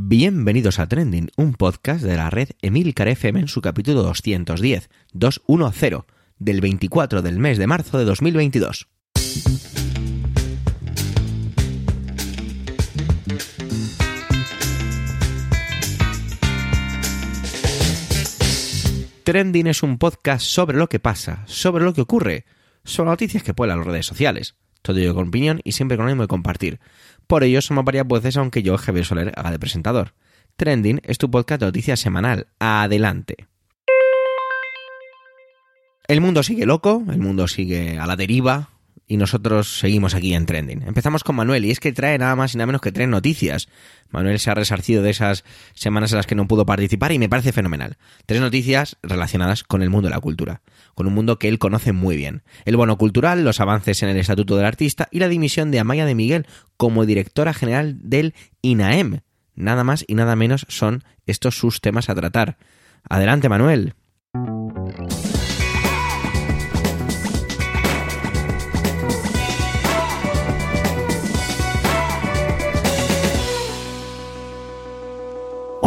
Bienvenidos a Trending, un podcast de la red Emilcar FM en su capítulo 210, 210, del 24 del mes de marzo de 2022. Trending es un podcast sobre lo que pasa, sobre lo que ocurre, sobre noticias que pueblan las redes sociales. Todo con opinión y siempre con ánimo de compartir. Por ello somos varias voces aunque yo, Javier Soler, haga de presentador. Trending es tu podcast de noticias semanal. Adelante. El mundo sigue loco, el mundo sigue a la deriva, y nosotros seguimos aquí en Trending. Empezamos con Manuel y es que trae nada más y nada menos que tres noticias. Manuel se ha resarcido de esas semanas en las que no pudo participar y me parece fenomenal. Tres noticias relacionadas con el mundo de la cultura, con un mundo que él conoce muy bien. El bono cultural, los avances en el Estatuto del Artista y la dimisión de Amaya de Miguel como directora general del INAEM. Nada más y nada menos son estos sus temas a tratar. Adelante, Manuel.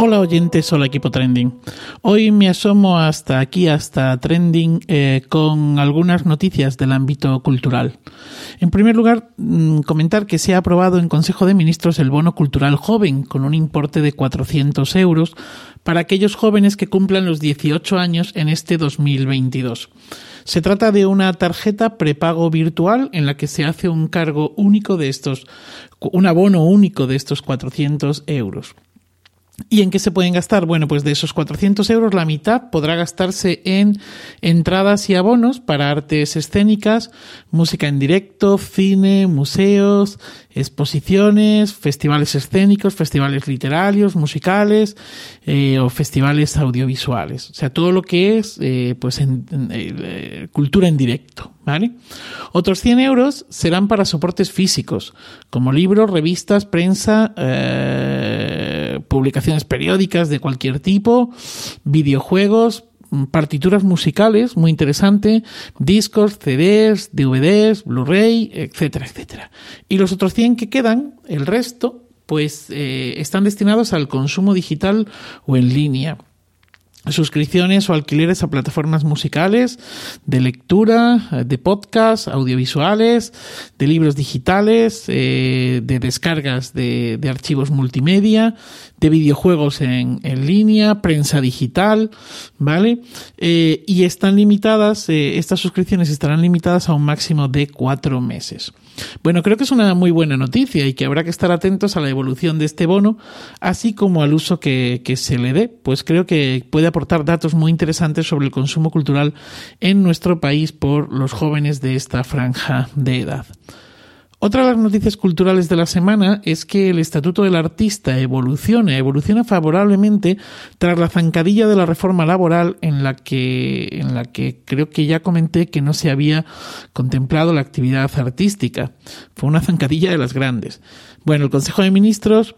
Hola oyentes, hola equipo Trending. Hoy me asomo hasta aquí, hasta Trending, eh, con algunas noticias del ámbito cultural. En primer lugar, mm, comentar que se ha aprobado en Consejo de Ministros el bono cultural joven, con un importe de 400 euros para aquellos jóvenes que cumplan los 18 años en este 2022. Se trata de una tarjeta prepago virtual en la que se hace un cargo único de estos, un abono único de estos 400 euros. ¿Y en qué se pueden gastar? Bueno, pues de esos 400 euros, la mitad podrá gastarse en entradas y abonos para artes escénicas, música en directo, cine, museos, exposiciones, festivales escénicos, festivales literarios, musicales eh, o festivales audiovisuales. O sea, todo lo que es eh, pues en, eh, cultura en directo. Otros 100 euros serán para soportes físicos, como libros, revistas, prensa, publicaciones periódicas de cualquier tipo, videojuegos, partituras musicales, muy interesante, discos, CDs, DVDs, Blu-ray, etcétera, etcétera. Y los otros 100 que quedan, el resto, pues eh, están destinados al consumo digital o en línea suscripciones o alquileres a plataformas musicales, de lectura, de podcast, audiovisuales, de libros digitales, eh, de descargas de, archivos multimedia, de videojuegos en, línea, prensa digital, ¿vale? Eh, y están limitadas, eh, estas suscripciones estarán limitadas a un máximo de cuatro meses. Bueno, creo que es una muy buena noticia y que habrá que estar atentos a la evolución de este bono, así como al uso que, se le dé, pues creo que puede aportar datos muy interesantes sobre el consumo cultural en nuestro país por los jóvenes de esta franja de edad. Otra de las noticias culturales de la semana es que el Estatuto del Artista evoluciona, evoluciona favorablemente tras la zancadilla de la reforma laboral en la que, en la que creo que ya comenté que no se había contemplado la actividad artística. Fue una zancadilla de las grandes. Bueno, el Consejo de Ministros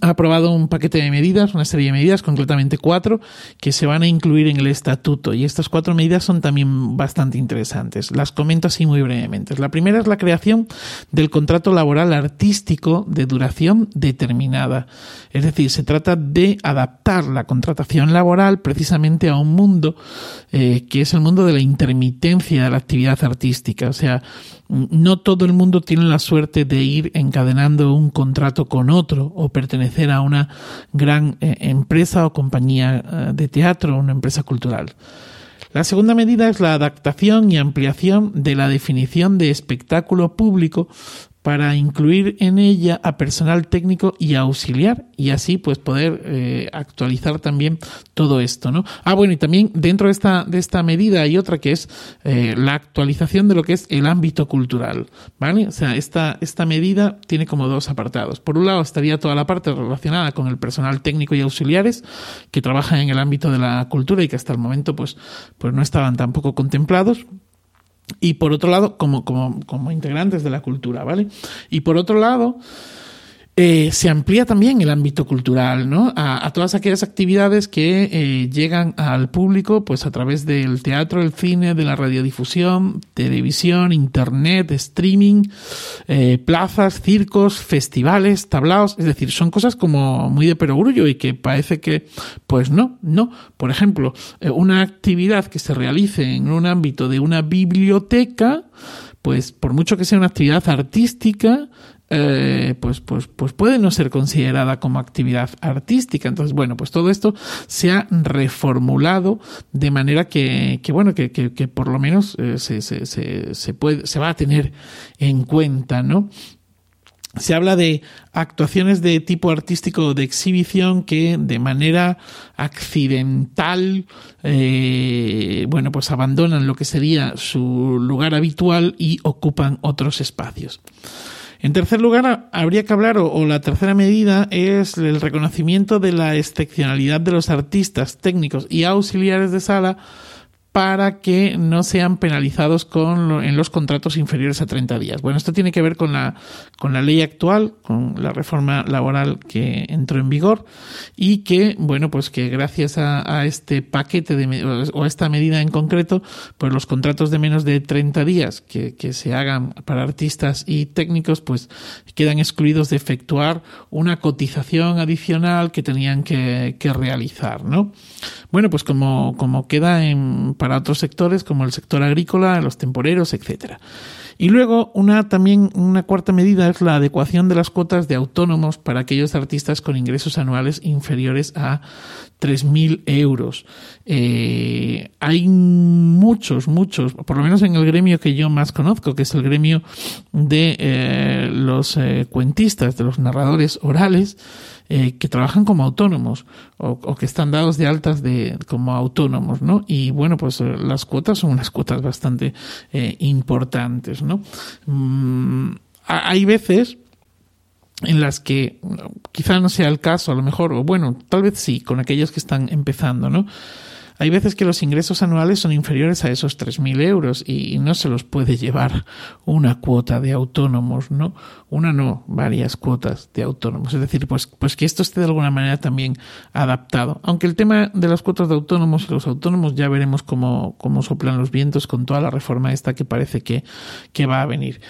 ha aprobado un paquete de medidas, una serie de medidas, concretamente cuatro, que se van a incluir en el estatuto. Y estas cuatro medidas son también bastante interesantes. Las comento así muy brevemente. La primera es la creación del contrato laboral artístico de duración determinada. Es decir, se trata de adaptar la contratación laboral precisamente a un mundo eh, que es el mundo de la intermitencia de la actividad artística. O sea, no todo el mundo tiene la suerte de ir encadenando un contrato con otro o pertenecer a una gran eh, empresa o compañía eh, de teatro, una empresa cultural. La segunda medida es la adaptación y ampliación de la definición de espectáculo público para incluir en ella a personal técnico y auxiliar y así pues poder eh, actualizar también todo esto, ¿no? Ah, bueno, y también dentro de esta, de esta medida hay otra que es eh, la actualización de lo que es el ámbito cultural, ¿vale? O sea, esta, esta medida tiene como dos apartados. Por un lado estaría toda la parte relacionada con el personal técnico y auxiliares que trabajan en el ámbito de la cultura y que hasta el momento pues, pues no estaban tampoco contemplados, y por otro lado, como, como, como integrantes de la cultura, ¿vale? Y por otro lado, Eh, se amplía también el ámbito cultural, ¿no? A, todas aquellas actividades que eh, llegan al público, pues a través del teatro, el cine, de la radiodifusión, televisión, internet, streaming, eh, plazas, circos, festivales, tablaos, es decir, son cosas como muy de perogrullo y que parece que, pues no, no. Por ejemplo, una actividad que se realice en un ámbito de una biblioteca, pues por mucho que sea una actividad artística, eh, pues, pues, pues puede no ser considerada como actividad artística. Entonces, bueno, pues todo esto se ha reformulado de manera que, que bueno, que, que, por lo menos eh, se, se, se, se, puede, se va a tener en cuenta, ¿no? Se habla de actuaciones de tipo artístico de exhibición que de manera accidental, eh, bueno, pues abandonan lo que sería su lugar habitual y ocupan otros espacios. En tercer lugar, habría que hablar, o, la tercera medida, es el reconocimiento de la excepcionalidad de los artistas, técnicos y auxiliares de sala para que no sean penalizados con en los contratos inferiores a 30 días. Bueno, esto tiene que ver con la, con la ley actual, con la reforma laboral que entró en vigor y que, bueno, pues que gracias a, este paquete de, o a esta medida en concreto, pues los contratos de menos de 30 días que, que se hagan para artistas y técnicos, pues quedan excluidos de efectuar una cotización adicional que tenían que, que realizar, ¿no? Bueno, pues como, como queda en para otros sectores como el sector agrícola, los temporeros, etcétera. Y luego una también una cuarta medida es la adecuación de las cuotas de autónomos para aquellos artistas con ingresos anuales inferiores a 3.000 euros. Eh, hay muchos, muchos, por lo menos en el gremio que yo más conozco, que es el gremio de eh, los eh, cuentistas, de los narradores orales, eh, que trabajan como autónomos o, que están dados de altas de, como autónomos, ¿no? Y bueno, pues eh, las cuotas son unas cuotas bastante eh, importantes, ¿no? Mm, hay veces en las que quizá no sea el caso, a lo mejor, o bueno, tal vez sí, con aquellos que están empezando, ¿no? Hay veces que los ingresos anuales son inferiores a esos 3.000 euros y no se los puede llevar una cuota de autónomos, ¿no? Una no, varias cuotas de autónomos. Es decir, pues, pues que esto esté de alguna manera también adaptado. Aunque el tema de las cuotas de autónomos y los autónomos ya veremos cómo, cómo soplan los vientos con toda la reforma esta que parece que, que va a venir.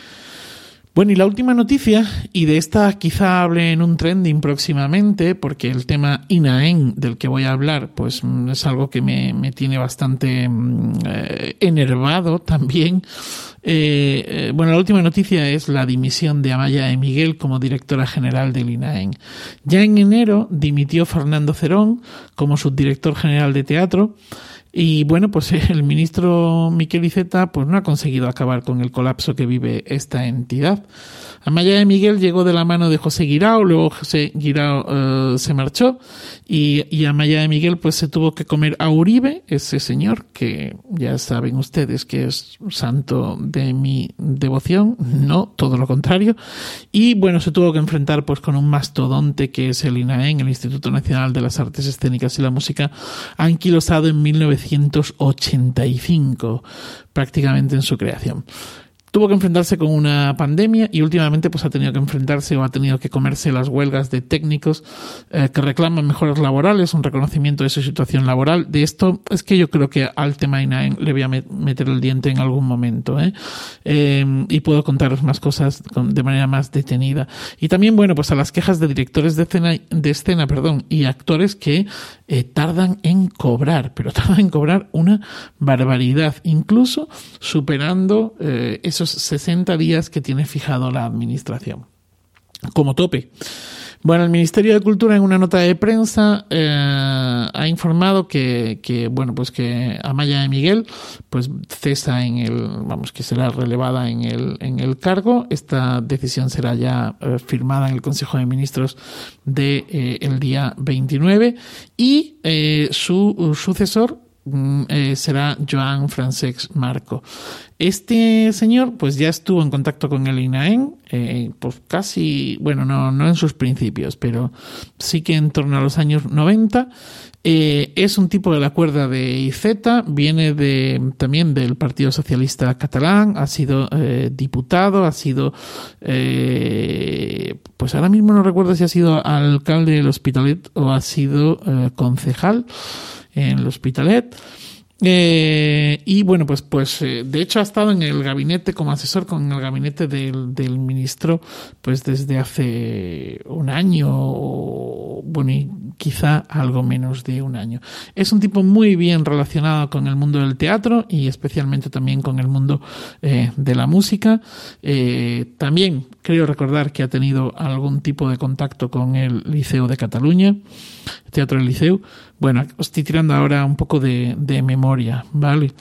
Bueno, y la última noticia, y de esta quizá hable en un trending próximamente, porque el tema INAEN del que voy a hablar, pues mm, es algo que me, me tiene bastante mm, eh, enervado también. Eh, eh, bueno, la última noticia es la dimisión de Amaya de Miguel como directora general del INAEN. Ya en enero dimitió Fernando Cerón como subdirector general de teatro. Y bueno, pues el ministro Miquel Iceta pues no ha conseguido acabar con el colapso que vive esta entidad. Amaya de Miguel llegó de la mano de José Guirao, luego José Guirao eh, se marchó y, y Amaya de Miguel pues se tuvo que comer a Uribe, ese señor que ya saben ustedes que es santo de mi devoción, no, todo lo contrario. Y bueno, se tuvo que enfrentar pues con un mastodonte que es el INAEN, el Instituto Nacional de las Artes Escénicas y la Música, anquilosado en 1985, prácticamente en su creación tuvo que enfrentarse con una pandemia y últimamente pues ha tenido que enfrentarse o ha tenido que comerse las huelgas de técnicos eh, que reclaman mejoras laborales, un reconocimiento de su situación laboral. De esto es que yo creo que al tema le voy a meter el diente en algún momento ¿eh? Em, y puedo contaros más cosas de manera más detenida. Y también, bueno, pues a las quejas de directores de escena, de escena perdón, y actores que eh, tardan en cobrar, pero tardan en cobrar una barbaridad, incluso superando eh, esos 60 días que tiene fijado la Administración como tope. Bueno, el Ministerio de Cultura en una nota de prensa eh, ha informado que, que, bueno, pues que Amaya de Miguel, pues cesa en el, vamos, que será relevada en el, en el cargo. Esta decisión será ya eh, firmada en el Consejo de Ministros de eh, el día 29 y su sucesor eh, será Joan Francesc Marco. Este señor, pues ya estuvo en contacto con el INAEN, eh, pues casi, bueno, no, no en sus principios, pero sí que en torno a los años 90. Eh, es un tipo de la cuerda de IZ, viene de, también del Partido Socialista Catalán, ha sido diputado, ha sido pues ahora mismo no recuerdo si ha sido alcalde del Hospitalet o ha sido eh, concejal en el Hospitalet. Eh, y bueno, pues, pues eh, de hecho ha estado en el gabinete como asesor con el gabinete del, del ministro pues desde hace un año o bueno, y quizá algo menos de un año. Es un tipo muy bien relacionado con el mundo del teatro y especialmente también con el mundo eh, de la música. También creo recordar que ha tenido algún tipo de contacto con el Liceo de Cataluña, el Teatro del Liceo. Bueno, estoy tirando ahora un poco de, de memoria, ¿vale?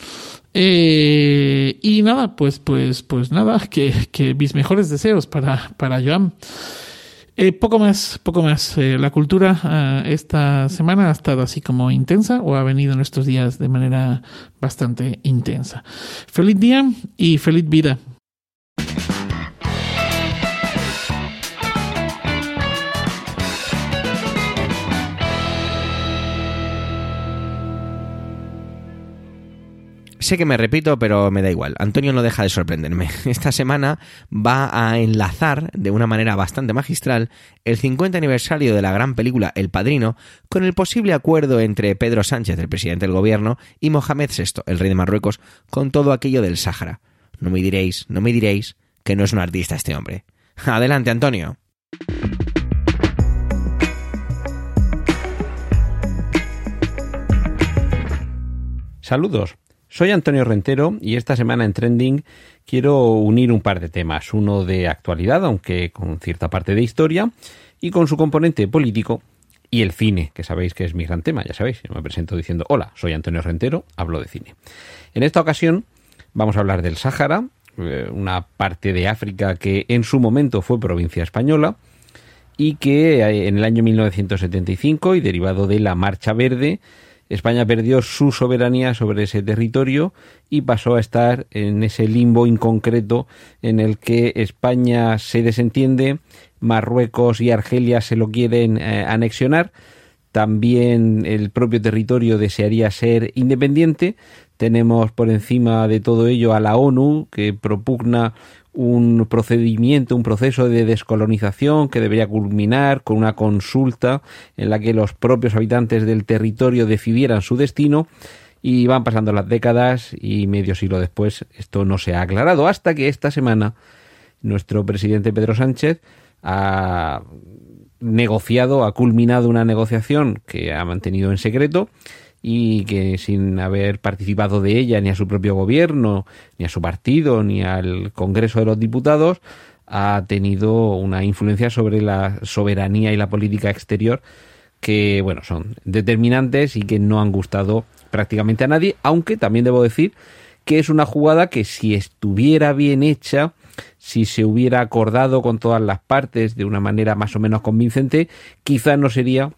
Eh, y nada, pues, pues, pues nada, que, que mis mejores deseos para, para Joan. Eh, poco más, poco más. Eh, la cultura esta semana ha estado así como intensa o ha venido en estos días de manera bastante intensa. Feliz día y feliz vida. Sé que me repito, pero me da igual. Antonio no deja de sorprenderme. Esta semana va a enlazar de una manera bastante magistral el 50 aniversario de la gran película El Padrino con el posible acuerdo entre Pedro Sánchez, el presidente del gobierno, y Mohamed VI, el rey de Marruecos, con todo aquello del Sáhara. No me diréis, no me diréis que no es un artista este hombre. Adelante, Antonio. Saludos. Soy Antonio Rentero y esta semana en Trending quiero unir un par de temas, uno de actualidad, aunque con cierta parte de historia, y con su componente político, y el cine, que sabéis que es mi gran tema, ya sabéis, me presento diciendo, hola, soy Antonio Rentero, hablo de cine. En esta ocasión vamos a hablar del Sáhara, eh, una parte de África que en su momento fue provincia española, y que eh, en el año 1975, y derivado de la Marcha Verde, España perdió su soberanía sobre ese territorio y pasó a estar en ese limbo inconcreto en el que España se desentiende, Marruecos y Argelia se lo quieren eh, anexionar, también el propio territorio desearía ser independiente. Tenemos por encima de todo ello a la ONU que propugna un procedimiento, un proceso de descolonización que debería culminar con una consulta en la que los propios habitantes del territorio decidieran su destino y van pasando las décadas y medio siglo después esto no se ha aclarado hasta que esta semana nuestro presidente Pedro Sánchez ha negociado, ha culminado una negociación que ha mantenido en secreto y que sin haber participado de ella ni a su propio gobierno, ni a su partido, ni al Congreso de los Diputados, ha tenido una influencia sobre la soberanía y la política exterior que, bueno, son determinantes y que no han gustado prácticamente a nadie, aunque también debo decir que es una jugada que si estuviera bien hecha, si se hubiera acordado con todas las partes de una manera más o menos convincente, quizá no sería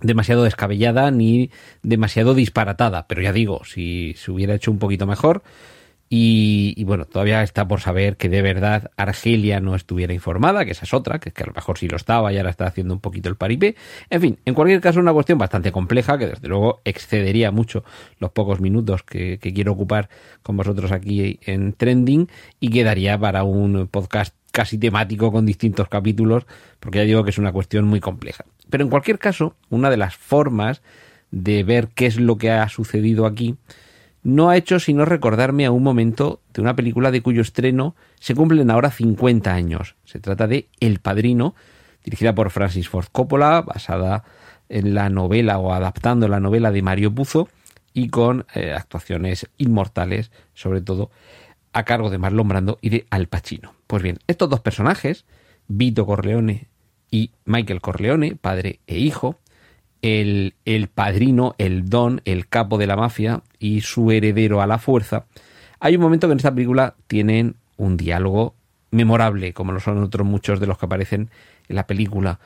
demasiado descabellada ni demasiado disparatada, pero ya digo, si se hubiera hecho un poquito mejor. Y, bueno, todavía está por saber que de verdad Argelia no estuviera informada, que esa es otra, que que a lo mejor sí lo estaba y ahora está haciendo un poquito el paripé. En fin, en cualquier caso, una cuestión bastante compleja que desde luego excedería mucho los pocos minutos que, que quiero ocupar con vosotros aquí en Trending y quedaría para un podcast casi temático con distintos capítulos, porque ya digo que es una cuestión muy compleja. Pero en cualquier caso, una de las formas de ver qué es lo que ha sucedido aquí no ha hecho sino recordarme a un momento de una película de cuyo estreno se cumplen ahora 50 años. Se trata de El Padrino, dirigida por Francis Ford Coppola, basada en la novela o adaptando la novela de Mario Puzo y con eh, actuaciones inmortales, sobre todo a cargo de Marlon Brando y de Al Pacino. Pues bien, estos dos personajes, Vito Corleone y Michael Corleone, padre e hijo, el, el padrino, el don, el capo de la mafia y su heredero a la fuerza, hay un momento que en esta película tienen un diálogo memorable, como lo son otros muchos de los que aparecen en la película.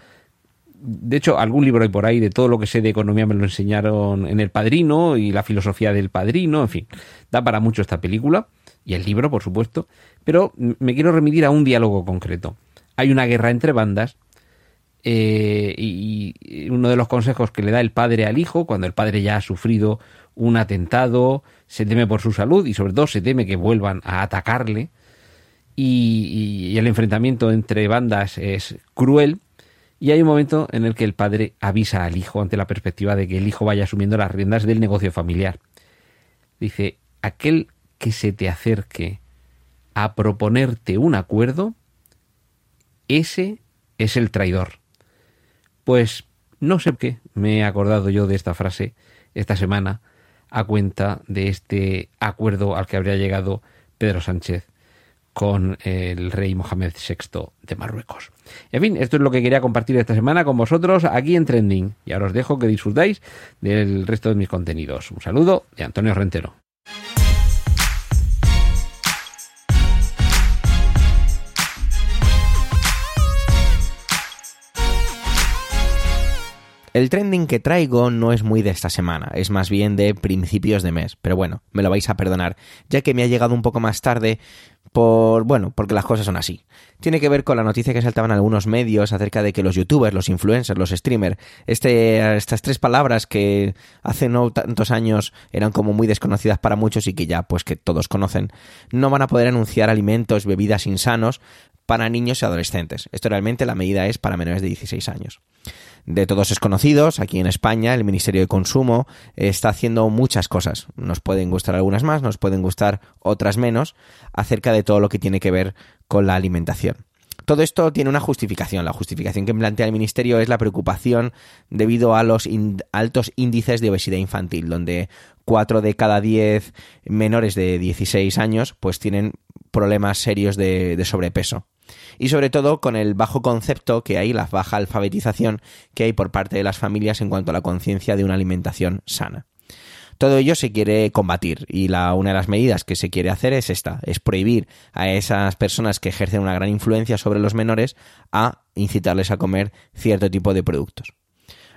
De hecho, algún libro hay por ahí de todo lo que sé de economía me lo enseñaron en El Padrino y la filosofía del Padrino, en fin, da para mucho esta película y el libro, por supuesto, pero me quiero remitir a un diálogo concreto. Hay una guerra entre bandas eh, y uno de los consejos que le da el padre al hijo, cuando el padre ya ha sufrido un atentado, se teme por su salud y sobre todo se teme que vuelvan a atacarle, y, y el enfrentamiento entre bandas es cruel. Y hay un momento en el que el padre avisa al hijo ante la perspectiva de que el hijo vaya asumiendo las riendas del negocio familiar. Dice, aquel que se te acerque a proponerte un acuerdo, ese es el traidor. Pues no sé qué me he acordado yo de esta frase esta semana a cuenta de este acuerdo al que habría llegado Pedro Sánchez con el rey Mohamed VI de Marruecos. En fin, esto es lo que quería compartir esta semana con vosotros aquí en Trending. Y ahora os dejo que disfrutáis del resto de mis contenidos. Un saludo de Antonio Rentero. El trending que traigo no es muy de esta semana, es más bien de principios de mes, pero bueno, me lo vais a perdonar, ya que me ha llegado un poco más tarde por, bueno, porque las cosas son así. Tiene que ver con la noticia que saltaban algunos medios acerca de que los youtubers, los influencers, los streamers, este, estas tres palabras que hace no tantos años eran como muy desconocidas para muchos y que ya pues que todos conocen, no van a poder anunciar alimentos, bebidas insanos para niños y adolescentes. Esto realmente la medida es para menores de 16 años de todos es conocidos, aquí en España el Ministerio de Consumo está haciendo muchas cosas. Nos pueden gustar algunas más, nos pueden gustar otras menos, acerca de todo lo que tiene que ver con la alimentación. Todo esto tiene una justificación. La justificación que plantea el Ministerio es la preocupación debido a los altos índices de obesidad infantil, donde 4 de cada 10 menores de 16 años pues tienen problemas serios de sobrepeso y sobre todo con el bajo concepto que hay, la baja alfabetización que hay por parte de las familias en cuanto a la conciencia de una alimentación sana. Todo ello se quiere combatir y la, una de las medidas que se quiere hacer es esta, es prohibir a esas personas que ejercen una gran influencia sobre los menores a incitarles a comer cierto tipo de productos.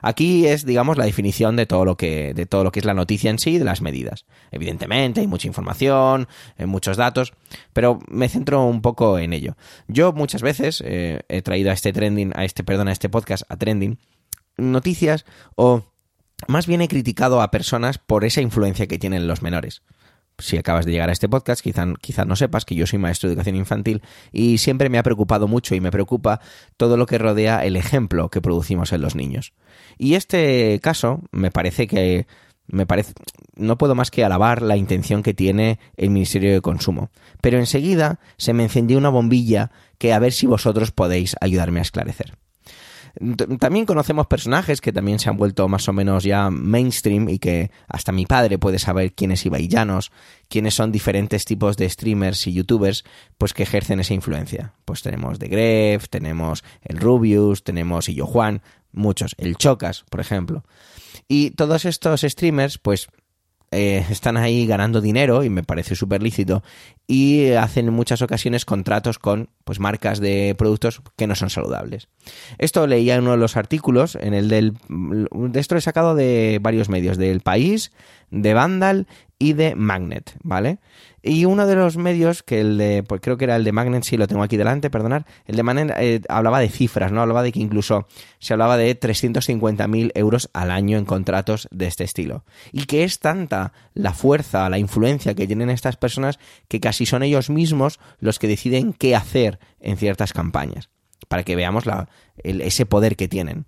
Aquí es, digamos, la definición de todo lo que, de todo lo que es la noticia en sí, de las medidas. Evidentemente, hay mucha información, hay eh, muchos datos, pero me centro un poco en ello. Yo muchas veces eh, he traído a este trending, a este, perdón, a este podcast, a trending, noticias o más bien he criticado a personas por esa influencia que tienen los menores si acabas de llegar a este podcast, quizás no sepas que yo soy maestro de educación infantil y siempre me ha preocupado mucho y me preocupa todo lo que rodea el ejemplo que producimos en los niños. Y este caso me parece que me parece no puedo más que alabar la intención que tiene el Ministerio de Consumo, pero enseguida se me encendió una bombilla que a ver si vosotros podéis ayudarme a esclarecer. También conocemos personajes que también se han vuelto más o menos ya mainstream y que hasta mi padre puede saber quiénes Ibai Llanos, quiénes son diferentes tipos de streamers y youtubers pues que ejercen esa influencia. Pues tenemos The Gref, tenemos el Rubius, tenemos Illo Juan, muchos, el Chocas, por ejemplo. Y todos estos streamers pues eh, están ahí ganando dinero y me parece súper lícito y hacen en muchas ocasiones contratos con pues marcas de productos que no son saludables. Esto leía en uno de los artículos, en el del de esto he sacado de varios medios, del País, de Vandal y de Magnet, ¿vale? Y uno de los medios, que el de, pues creo que era el de Magnet, sí lo tengo aquí delante, perdonad, el de Magnet eh, hablaba de cifras, ¿no? Hablaba de que incluso se hablaba de 350.000 euros al año en contratos de este estilo. Y que es tanta la fuerza, la influencia que tienen estas personas que casi son ellos mismos los que deciden qué hacer en ciertas campañas, para que veamos la, ese poder que tienen.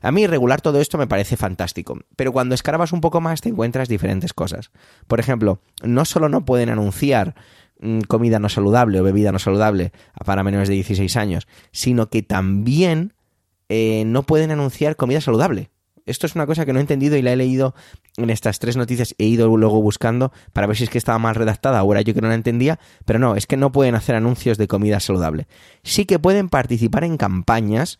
A mí regular todo esto me parece fantástico, pero cuando escarbas un poco más te encuentras diferentes cosas. Por ejemplo, no solo no pueden anunciar mm, comida no saludable o bebida no saludable para menores de 16 años, sino que también eh, no pueden anunciar comida saludable. Esto es una cosa que no he entendido y la he leído en estas tres noticias. He ido luego buscando para ver si es que estaba mal redactada era yo que no la entendía. Pero no, es que no pueden hacer anuncios de comida saludable. Sí que pueden participar en campañas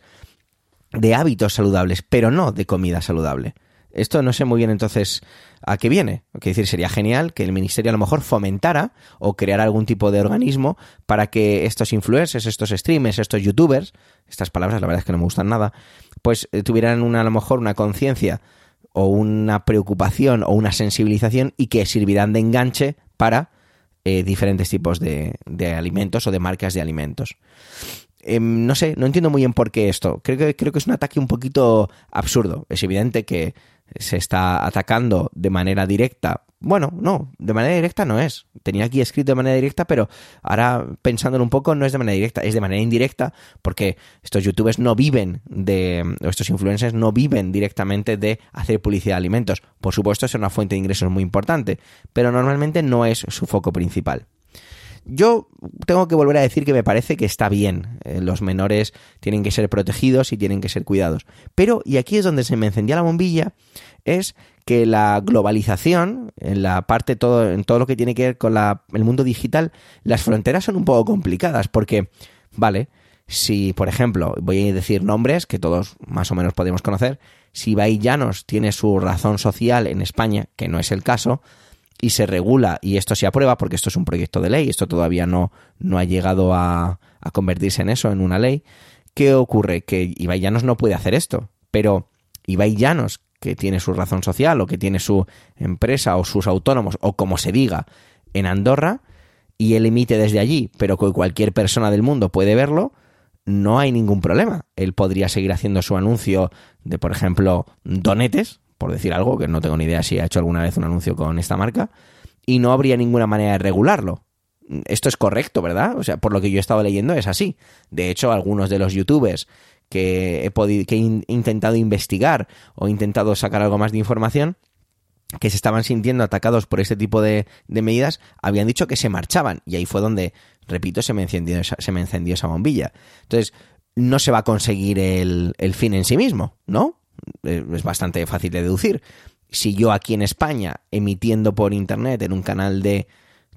de hábitos saludables, pero no de comida saludable. Esto no sé muy bien entonces a qué viene. Quiero decir, sería genial que el ministerio a lo mejor fomentara o creara algún tipo de organismo para que estos influencers, estos streamers, estos youtubers, estas palabras la verdad es que no me gustan nada, pues eh, tuvieran una, a lo mejor una conciencia o una preocupación o una sensibilización y que sirvieran de enganche para eh, diferentes tipos de, de alimentos o de marcas de alimentos. Em, no sé, no entiendo muy bien por qué esto. Creo que, creo que es un ataque un poquito absurdo. Es evidente que se está atacando de manera directa. Bueno, no, de manera directa no es. Tenía aquí escrito de manera directa, pero ahora pensándolo un poco, no es de manera directa, es de manera indirecta, porque estos youtubers no viven de, o estos influencers no viven directamente de hacer publicidad de alimentos. Por supuesto, es una fuente de ingresos muy importante, pero normalmente no es su foco principal. Yo tengo que volver a decir que me parece que está bien. Eh, los menores tienen que ser protegidos y tienen que ser cuidados. Pero, y aquí es donde se me encendía la bombilla, es que la globalización, en la parte todo, en todo lo que tiene que ver con el mundo digital, las fronteras son un poco complicadas, porque, vale, si, por ejemplo, voy a decir nombres que todos más o menos podemos conocer, si Llanos tiene su razón social en España, que no es el caso, y se regula y esto se aprueba porque esto es un proyecto de ley, esto todavía no, no ha llegado a, a convertirse en eso, en una ley, ¿qué ocurre? Que Ibai Llanos no puede hacer esto, pero Ibai Llanos, que tiene su razón social o que tiene su empresa o sus autónomos o como se diga en Andorra y él emite desde allí, pero que cualquier persona del mundo puede verlo, no hay ningún problema. Él podría seguir haciendo su anuncio de, por ejemplo, donetes, por decir algo, que no tengo ni idea si ha hecho alguna vez un anuncio con esta marca, y no habría ninguna manera de regularlo. Esto es correcto, ¿verdad? O sea, por lo que yo he estado leyendo es así. De hecho, algunos de los youtubers que he, podido, que he intentado investigar o he intentado sacar algo más de información, que se estaban sintiendo atacados por este tipo de, medidas, habían dicho que se marchaban. Y ahí fue donde, repito, se me encendió esa, se me encendió esa bombilla. Entonces, no se va a conseguir el, el fin en sí mismo, ¿no? Eh, es bastante fácil de deducir. Si yo aquí en España, emitiendo por internet en un canal de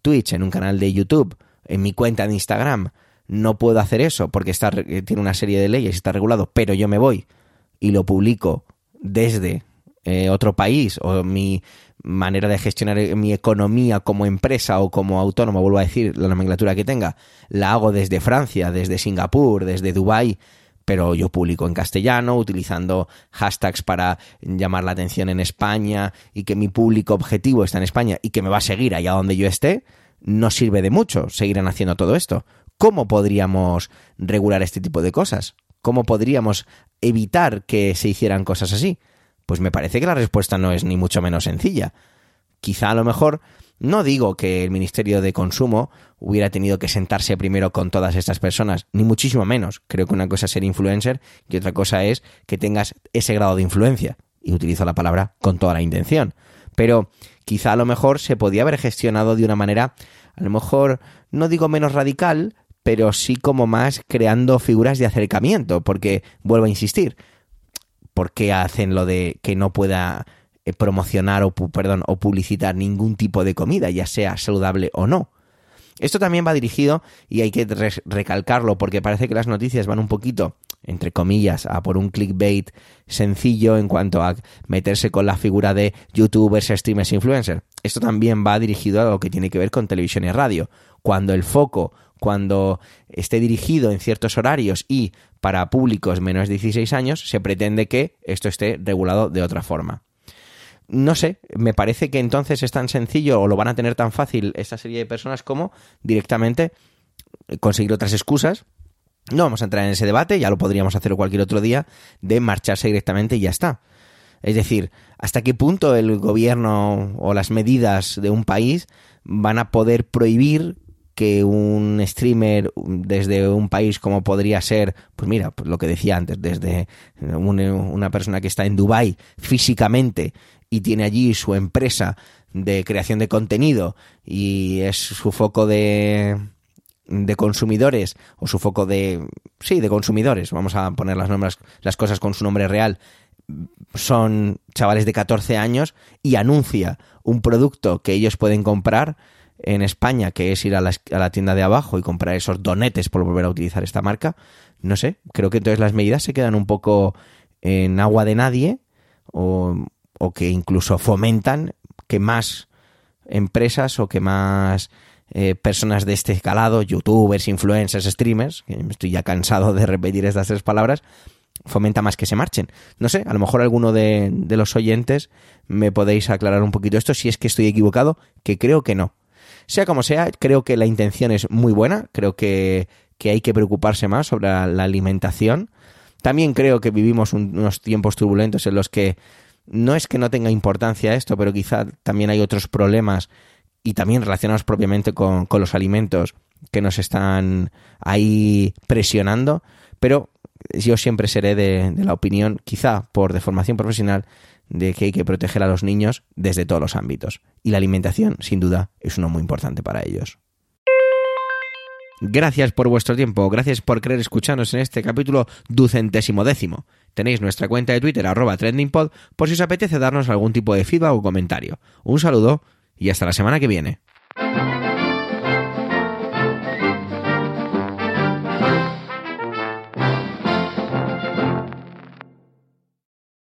Twitch, en un canal de YouTube, en mi cuenta de Instagram, no puedo hacer eso porque está, eh, tiene una serie de leyes y está regulado, pero yo me voy y lo publico desde eh, otro país o mi manera de gestionar mi economía como empresa o como autónomo, vuelvo a decir, la nomenclatura que tenga, la hago desde Francia, desde Singapur, desde Dubái, pero yo publico en castellano, utilizando hashtags para llamar la atención en España y que mi público objetivo está en España y que me va a seguir allá donde yo esté, no sirve de mucho. Seguirán haciendo todo esto. ¿Cómo podríamos regular este tipo de cosas? ¿Cómo podríamos evitar que se hicieran cosas así? Pues me parece que la respuesta no es ni mucho menos sencilla. Quizá a lo mejor no digo que el Ministerio de Consumo hubiera tenido que sentarse primero con todas estas personas, ni muchísimo menos. Creo que una cosa es ser influencer y otra cosa es que tengas ese grado de influencia. Y utilizo la palabra con toda la intención. Pero quizá a lo mejor se podía haber gestionado de una manera, a lo mejor, no digo menos radical, pero sí como más creando figuras de acercamiento, porque, vuelvo a insistir, ¿por qué hacen lo de que no pueda eh, promocionar o, perdón, o publicitar ningún tipo de comida, ya sea saludable o no. Esto también va dirigido, y hay que recalcarlo porque parece que las noticias van un poquito, entre comillas, a por un clickbait sencillo en cuanto a meterse con la figura de youtubers, streamers, influencers. Esto también va dirigido a lo que tiene que ver con televisión y radio. Cuando el foco, cuando esté dirigido en ciertos horarios y para públicos menos de 16 años, se pretende que esto esté regulado de otra forma no sé, me parece que entonces es tan sencillo o lo van a tener tan fácil esta serie de personas como directamente conseguir otras excusas. No vamos a entrar en ese debate, ya lo podríamos hacer cualquier otro día, de marcharse directamente y ya está. Es decir, hasta qué punto el gobierno o las medidas de un país van a poder prohibir que un streamer desde un país como podría ser, pues mira, pues lo que decía antes, desde una persona que está en Dubái físicamente y tiene allí su empresa de creación de contenido y es su foco de, de consumidores o su foco de sí de consumidores vamos a poner las nombres las cosas con su nombre real son chavales de 14 años y anuncia un producto que ellos pueden comprar en España, que es ir a la, a la, tienda de abajo y comprar esos donetes por volver a utilizar esta marca, no sé, creo que entonces las medidas se quedan un poco en agua de nadie o, o que incluso fomentan que más empresas o que más eh, personas de este escalado, youtubers, influencers, streamers, que estoy ya cansado de repetir estas tres palabras, fomenta más que se marchen. No sé, a lo mejor alguno de, los oyentes me podéis aclarar un poquito esto si es que estoy equivocado, que creo que no. Sea como sea, creo que la intención es muy buena, creo que, que hay que preocuparse más sobre la alimentación. También creo que vivimos unos tiempos turbulentos en los que no es que no tenga importancia esto, pero quizá también hay otros problemas y también relacionados propiamente con, los alimentos que nos están ahí presionando, pero yo siempre seré de, de, la opinión, quizá por deformación profesional, de que hay que proteger a los niños desde todos los ámbitos. Y la alimentación, sin duda, es uno muy importante para ellos. Gracias por vuestro tiempo, gracias por querer escucharnos en este capítulo ducentésimo décimo. Tenéis nuestra cuenta de Twitter arroba trendingpod por si os apetece darnos algún tipo de feedback o comentario. Un saludo y hasta la semana que viene.